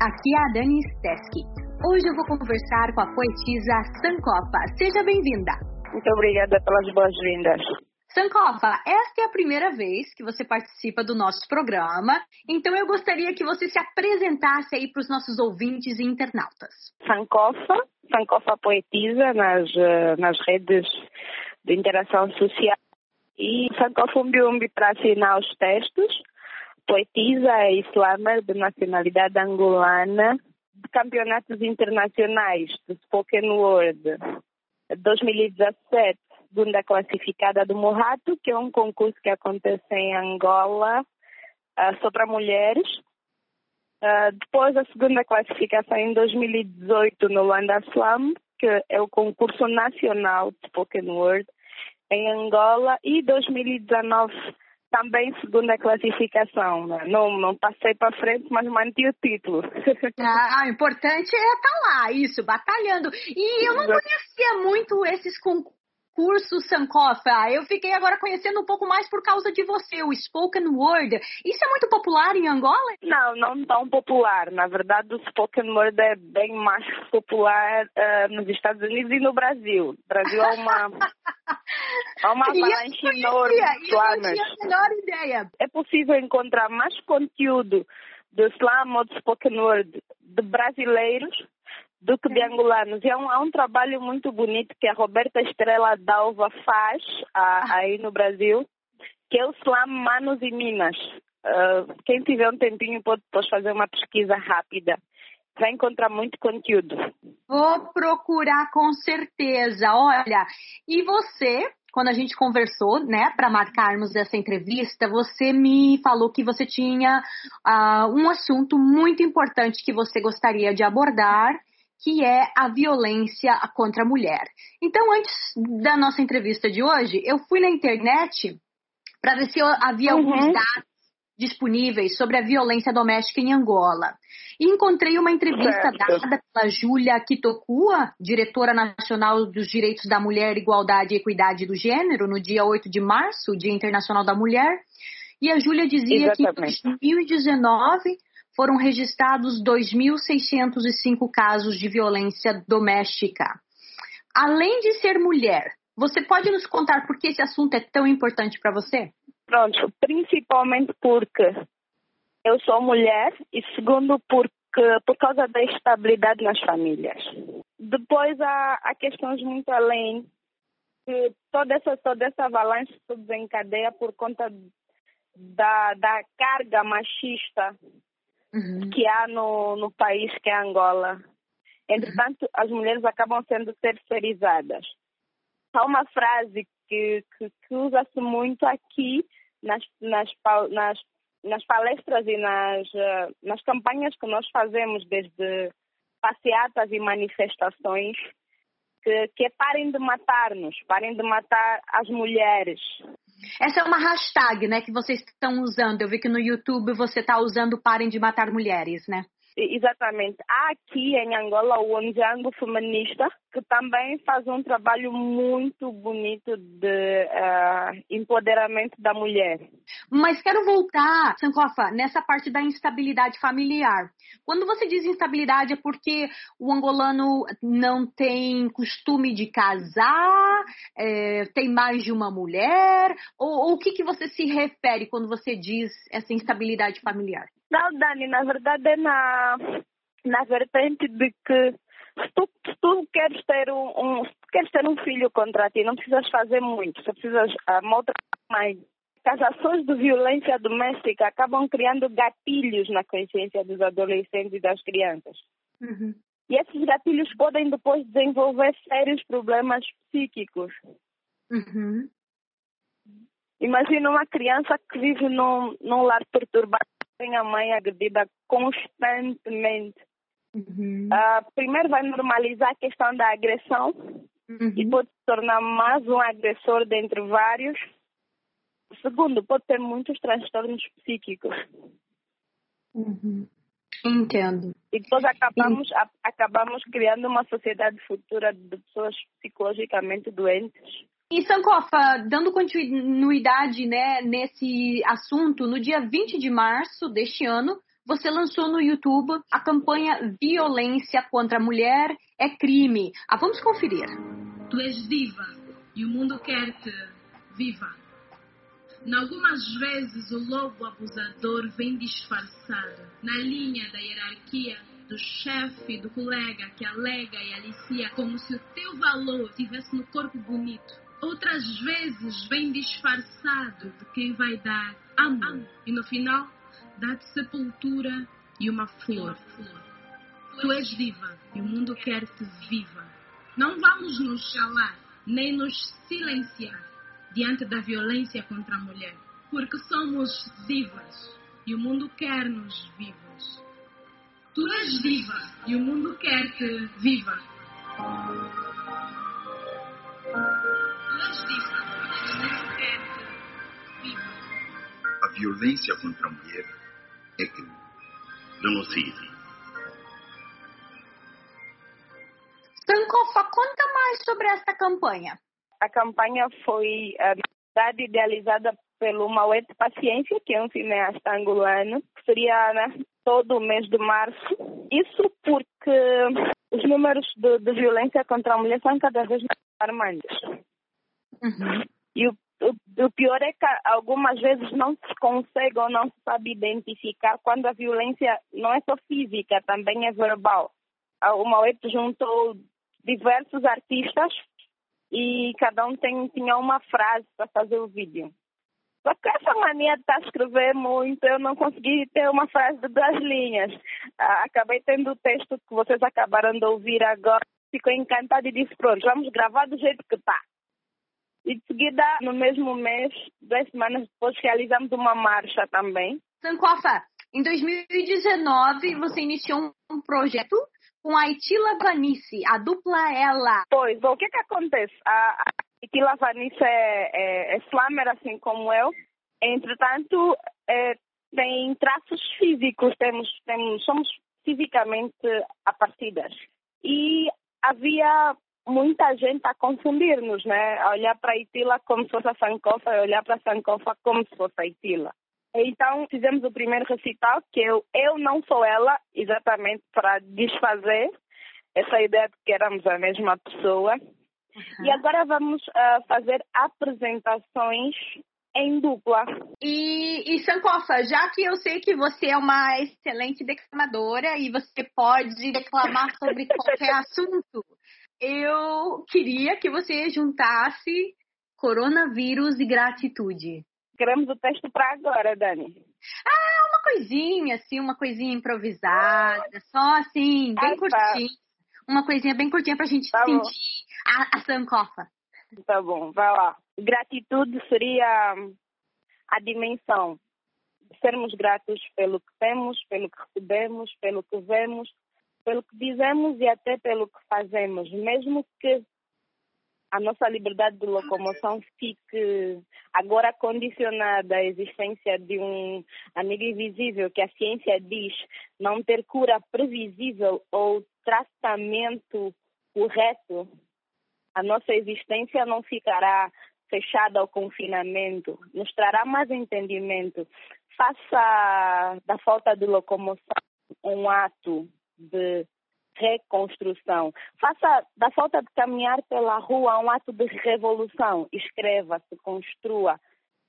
aqui é a Dani Steski. Hoje eu vou conversar com a poetisa Sankofa. Seja bem-vinda. Muito obrigada pelas boas-vindas. Sankofa, esta é a primeira vez que você participa do nosso programa, então eu gostaria que você se apresentasse aí para os nossos ouvintes e internautas. Sankofa, Sankofa poetisa nas, eh, nas redes de interação social e Sankofa Umbi para assinar os textos poetisa é slammer de nacionalidade angolana de campeonatos internacionais de spoken word 2017, segunda classificada do Morrato, que é um concurso que acontece em Angola uh, só para mulheres. Uh, depois a segunda classificação em 2018 no Luanda Slam, que é o concurso nacional de spoken word em Angola, e 2019 também segunda classificação. Né? Não, não passei para frente, mas mantive o título. Ah, o importante é estar tá lá, isso, batalhando. E eu não conhecia muito esses concursos curso Sankofa. Eu fiquei agora conhecendo um pouco mais por causa de você, o Spoken Word. Isso é muito popular em Angola? Não, não tão popular. Na verdade, o Spoken Word é bem mais popular uh, nos Estados Unidos e no Brasil. O Brasil é uma, é uma avalanche enorme de. Eu não tinha a menor ideia. É possível encontrar mais conteúdo do slam ou do spoken word de brasileiros do que de angolanos. E é um, é um trabalho muito bonito que a Roberta Estrela Dalva faz a, aí no Brasil, que é o Slam Manos e Minas. Uh, quem tiver um tempinho pode depois fazer uma pesquisa rápida. Vai encontrar muito conteúdo. Vou procurar com certeza. Olha, e você, quando a gente conversou, né, para marcarmos essa entrevista, você me falou que você tinha uh, um assunto muito importante que você gostaria de abordar que é a violência contra a mulher. Então, antes da nossa entrevista de hoje, eu fui na internet para ver se havia uhum. alguns dados disponíveis sobre a violência doméstica em Angola. E encontrei uma entrevista dada pela Júlia Kitokua, diretora nacional dos Direitos da Mulher, Igualdade e Equidade do Gênero, no dia 8 de março, Dia Internacional da Mulher. E a Júlia dizia Exatamente. que em 2019 foram registrados 2.605 casos de violência doméstica. Além de ser mulher, você pode nos contar por que esse assunto é tão importante para você? Pronto, principalmente porque eu sou mulher e segundo porque por causa da estabilidade nas famílias. Depois há, há questões muito além que toda essa toda essa avalanche se desencadeia por conta da, da carga machista uhum. que há no, no país que é Angola. Entretanto, as mulheres acabam sendo terceirizadas. Há uma frase que, que, que usa-se muito aqui nas, nas, nas, nas palestras e nas, eh, nas campanhas que nós fazemos, desde passeatas e manifestações, que, que é parem de matar-nos, parem de matar as mulheres. Essa é uma hashtag, né, que vocês estão usando. Eu vi que no YouTube você está usando Parem de Matar Mulheres, né? Exatamente. Há aqui em Angola o Onjango Feminista, que também faz um trabalho muito bonito de uh, empoderamento da mulher. Mas quero voltar, Sankofa, nessa parte da instabilidade familiar. Quando você diz instabilidade, é porque o angolano não tem costume de casar, é, tem mais de uma mulher? Ou o que, que você se refere quando você diz essa instabilidade familiar? Não, Dani, na verdade é na, na vertente de que se tu, se tu queres ter um, um, queres ter um filho contra ti, não precisas fazer muito, só precisas uh, mais. As ações de violência doméstica acabam criando gatilhos na consciência dos adolescentes e das crianças. Uhum. E esses gatilhos podem depois desenvolver sérios problemas psíquicos. Uhum. Imagina uma criança que vive num, num lar perturbado tem a mãe agredida constantemente. Uhum. Uh, primeiro vai normalizar a questão da agressão uhum. e pode se tornar mais um agressor dentre vários. Segundo, pode ter muitos transtornos psíquicos. Uhum. Entendo. E depois acabamos, a, acabamos criando uma sociedade futura de pessoas psicologicamente doentes. E Sankofa, dando continuidade né, nesse assunto, no dia 20 de março deste ano, você lançou no YouTube a campanha Violência contra a Mulher é Crime. Ah, vamos conferir. Tu és diva e o mundo quer-te viva. Em algumas vezes o lobo abusador vem disfarçado na linha da hierarquia do chefe, do colega que alega e alicia como se o teu valor estivesse no corpo bonito. Outras vezes vem disfarçado de quem vai dar amor e no final dá-te sepultura e uma flor. Tu és viva e o mundo quer-te viva. Não vamos nos calar nem nos silenciar diante da violência contra a mulher, porque somos vivas e o mundo quer-nos vivos. Tu és viva e o mundo quer-te viva. Violência contra a mulher é crime, genocídio. Sankofa, conta mais sobre esta campanha. A campanha foi uh, idealizada pelo Mauete Paciência, que é um cineasta angolano, que seria né, todo o mês de março. Isso porque os números de, de violência contra a mulher são cada vez mais alarmantes. Uhum. E o, o, o, pior é que algumas vezes não se consegue ou não se sabe identificar quando a violência não é só física, também é verbal. O Mauete juntou diversos artistas e cada um tem, tinha uma frase para fazer o vídeo. Só que essa mania de estar a escrever muito, eu não consegui ter uma frase de duas linhas. Ah, acabei tendo o texto que vocês acabaram de ouvir agora. Ficou encantada e disse, pronto, vamos gravar do jeito que está. E de seguida, no mesmo mês, duas semanas depois, realizamos uma marcha também. Sankofa, em 2019 você iniciou um projeto com a Itila Vanice, a dupla ela. Pois, bom, o que que acontece? A, a Itila Vanice é, é, é slammer, assim como eu. Entretanto, é, tem traços físicos, temos, temos, somos fisicamente aparecidas. E havia muita gente a confundir-nos, né? A olhar para a Itila como se fosse a Sankofa e olhar para a Sankofa como se fosse a Itila. Então fizemos o primeiro recital, que eu, eu não sou ela, exatamente para desfazer essa ideia de que éramos a mesma pessoa. Uhum. E agora vamos uh, fazer apresentações em dupla. E, e Sankofa, já que eu sei que você é uma excelente declamadora e você pode declamar sobre qualquer assunto, eu queria que você juntasse coronavírus e gratitude queremos o texto para agora, Dani. Ah, uma coisinha, assim, uma coisinha improvisada, só assim, bem ah, tá. curtinha. Uma coisinha bem curtinha pra gente tá sentir a, a sancofa. Tá bom, vai lá. Gratitude seria a dimensão sermos gratos pelo que temos, pelo que recebemos, pelo que vemos, pelo que dizemos e até pelo que fazemos, mesmo que a nossa liberdade de locomoção fique agora condicionada à existência de um amigo invisível que a ciência diz não ter cura previsível ou tratamento correto, a nossa existência não ficará fechada ao confinamento, nos trará mais entendimento. Faça da falta de locomoção um ato de reconstrução. Faça da falta de caminhar pela rua um ato de revolução. Escreva, se construa.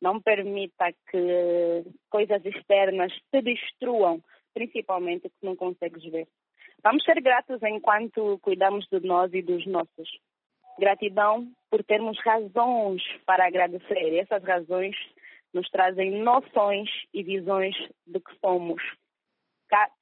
Não permita que coisas externas te destruam, principalmente que não consegues ver. Vamos ser gratos enquanto cuidamos de nós e dos nossos. Gratidão por termos razões para agradecer. E essas razões nos trazem noções e visões de que somos.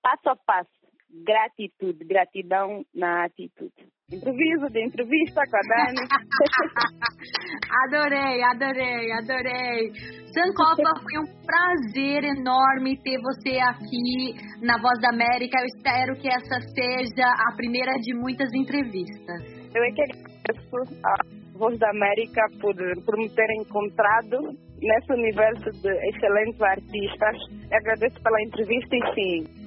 Passo a passo gratitude, gratidão na atitude. Improviso de entrevista com a Dani. adorei, adorei, adorei. Sankofa, foi um prazer enorme ter você aqui na Voz da América. Eu espero que essa seja a primeira de muitas entrevistas. Eu é que agradeço a Voz da América por, por me ter encontrado nesse universo de excelentes artistas. Eu agradeço pela entrevista e sim,